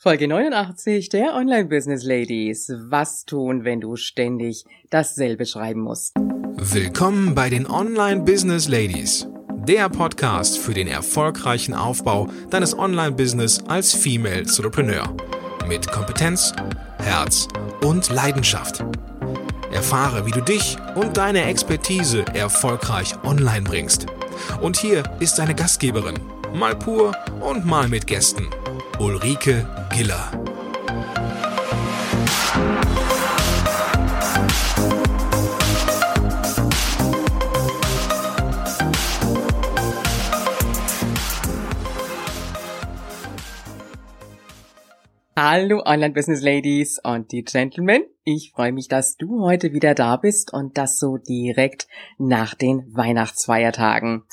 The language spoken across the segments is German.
Folge 89 der Online Business Ladies. Was tun, wenn du ständig dasselbe schreiben musst? Willkommen bei den Online Business Ladies. Der Podcast für den erfolgreichen Aufbau deines Online-Business als Female Entrepreneur. Mit Kompetenz, Herz und Leidenschaft. Erfahre, wie du dich und deine Expertise erfolgreich online bringst. Und hier ist deine Gastgeberin, mal pur und mal mit Gästen, Ulrike Giller. Hallo Online Business Ladies und die Gentlemen. Ich freue mich, dass du heute wieder da bist und das so direkt nach den Weihnachtsfeiertagen.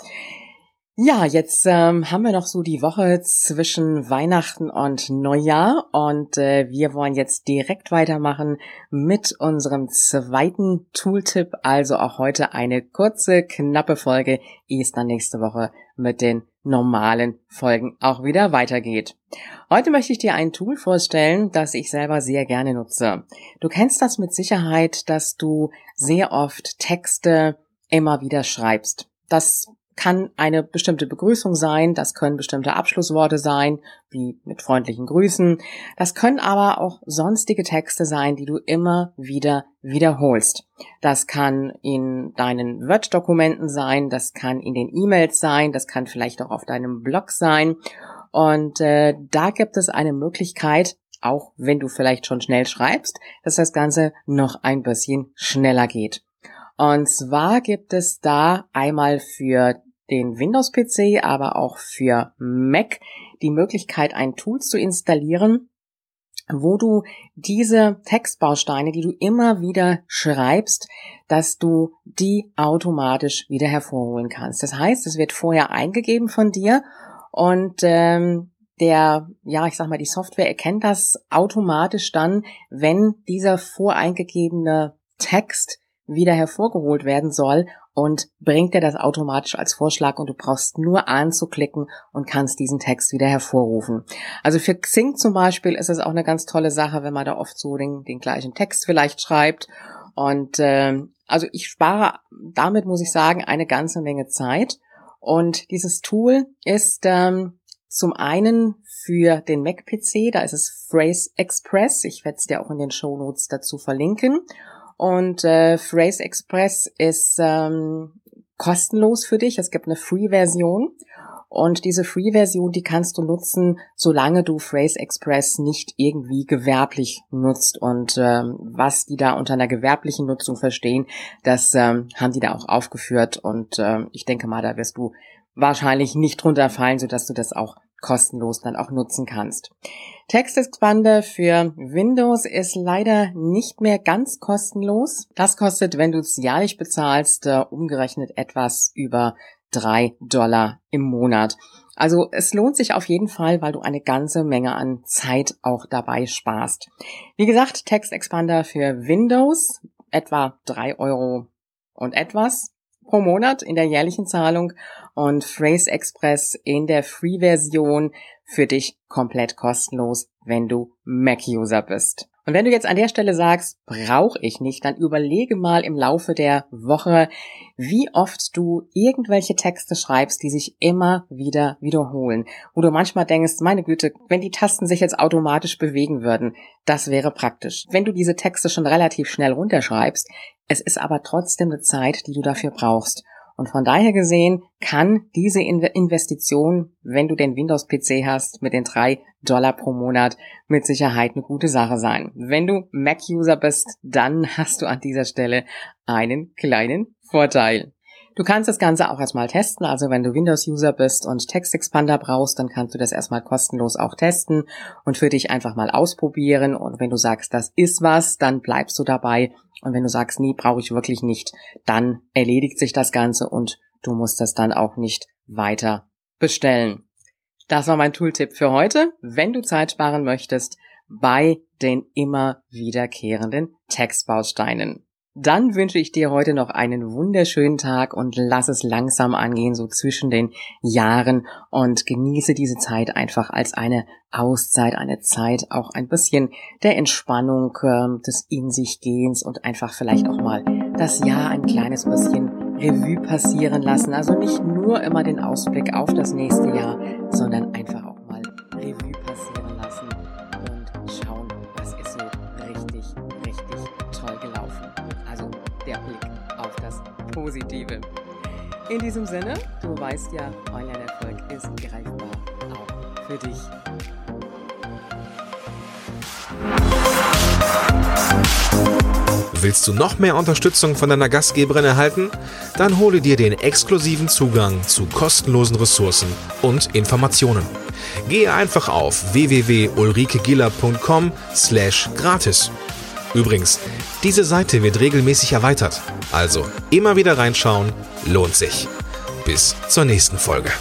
Ja, jetzt ähm, haben wir noch so die Woche zwischen Weihnachten und Neujahr und äh, wir wollen jetzt direkt weitermachen mit unserem zweiten Tooltip. Also auch heute eine kurze, knappe Folge, ehe es dann nächste Woche mit den normalen Folgen auch wieder weitergeht. Heute möchte ich dir ein Tool vorstellen, das ich selber sehr gerne nutze. Du kennst das mit Sicherheit, dass du sehr oft Texte immer wieder schreibst. Das kann eine bestimmte Begrüßung sein, das können bestimmte Abschlussworte sein, wie mit freundlichen Grüßen. Das können aber auch sonstige Texte sein, die du immer wieder wiederholst. Das kann in deinen Word-Dokumenten sein, das kann in den E-Mails sein, das kann vielleicht auch auf deinem Blog sein. Und äh, da gibt es eine Möglichkeit, auch wenn du vielleicht schon schnell schreibst, dass das Ganze noch ein bisschen schneller geht. Und zwar gibt es da einmal für den Windows-PC, aber auch für Mac die Möglichkeit, ein Tool zu installieren, wo du diese Textbausteine, die du immer wieder schreibst, dass du die automatisch wieder hervorholen kannst. Das heißt, es wird vorher eingegeben von dir und ähm, der, ja, ich sag mal, die Software erkennt das automatisch dann, wenn dieser voreingegebene Text wieder hervorgeholt werden soll und bringt dir das automatisch als Vorschlag und du brauchst nur anzuklicken und kannst diesen Text wieder hervorrufen. Also für Xing zum Beispiel ist es auch eine ganz tolle Sache, wenn man da oft so den, den gleichen Text vielleicht schreibt. Und äh, also ich spare damit, muss ich sagen, eine ganze Menge Zeit. Und dieses Tool ist ähm, zum einen für den Mac-PC, da ist es Phrase Express. Ich werde es dir auch in den Show Notes dazu verlinken. Und äh, Phrase Express ist ähm, kostenlos für dich. Es gibt eine Free-Version. Und diese Free-Version, die kannst du nutzen, solange du Phrase Express nicht irgendwie gewerblich nutzt. Und ähm, was die da unter einer gewerblichen Nutzung verstehen, das ähm, haben die da auch aufgeführt. Und ähm, ich denke mal, da wirst du wahrscheinlich nicht drunter fallen, sodass du das auch kostenlos dann auch nutzen kannst. Text Expander für Windows ist leider nicht mehr ganz kostenlos. Das kostet, wenn du es jährlich bezahlst, äh, umgerechnet etwas über drei Dollar im Monat. Also es lohnt sich auf jeden Fall, weil du eine ganze Menge an Zeit auch dabei sparst. Wie gesagt, Text Expander für Windows etwa drei Euro und etwas pro Monat in der jährlichen Zahlung und Phrase Express in der Free-Version für dich komplett kostenlos, wenn du Mac-User bist. Und wenn du jetzt an der Stelle sagst, brauche ich nicht, dann überlege mal im Laufe der Woche, wie oft du irgendwelche Texte schreibst, die sich immer wieder wiederholen. Wo du manchmal denkst, meine Güte, wenn die Tasten sich jetzt automatisch bewegen würden, das wäre praktisch. Wenn du diese Texte schon relativ schnell runterschreibst, es ist aber trotzdem eine Zeit, die du dafür brauchst. Und von daher gesehen kann diese Investition, wenn du den Windows-PC hast, mit den drei Dollar pro Monat mit Sicherheit eine gute Sache sein. Wenn du Mac-User bist, dann hast du an dieser Stelle einen kleinen Vorteil. Du kannst das Ganze auch erstmal testen. Also wenn du Windows-User bist und Textexpander brauchst, dann kannst du das erstmal kostenlos auch testen und für dich einfach mal ausprobieren. Und wenn du sagst, das ist was, dann bleibst du dabei und wenn du sagst, nee, brauche ich wirklich nicht, dann erledigt sich das Ganze und du musst das dann auch nicht weiter bestellen. Das war mein Tooltip für heute. Wenn du Zeit sparen möchtest bei den immer wiederkehrenden Textbausteinen. Dann wünsche ich dir heute noch einen wunderschönen Tag und lass es langsam angehen, so zwischen den Jahren und genieße diese Zeit einfach als eine Auszeit, eine Zeit auch ein bisschen der Entspannung, äh, des In sich Gehens und einfach vielleicht auch mal das Jahr ein kleines bisschen Revue passieren lassen. Also nicht nur immer den Ausblick auf das nächste Jahr, sondern der Blick auf das Positive. In diesem Sinne, du weißt ja, Online-Erfolg ist greifbar auch für dich. Willst du noch mehr Unterstützung von deiner Gastgeberin erhalten? Dann hole dir den exklusiven Zugang zu kostenlosen Ressourcen und Informationen. Gehe einfach auf www.ulrikegiller.com slash gratis. Übrigens, diese Seite wird regelmäßig erweitert, also immer wieder reinschauen, lohnt sich. Bis zur nächsten Folge.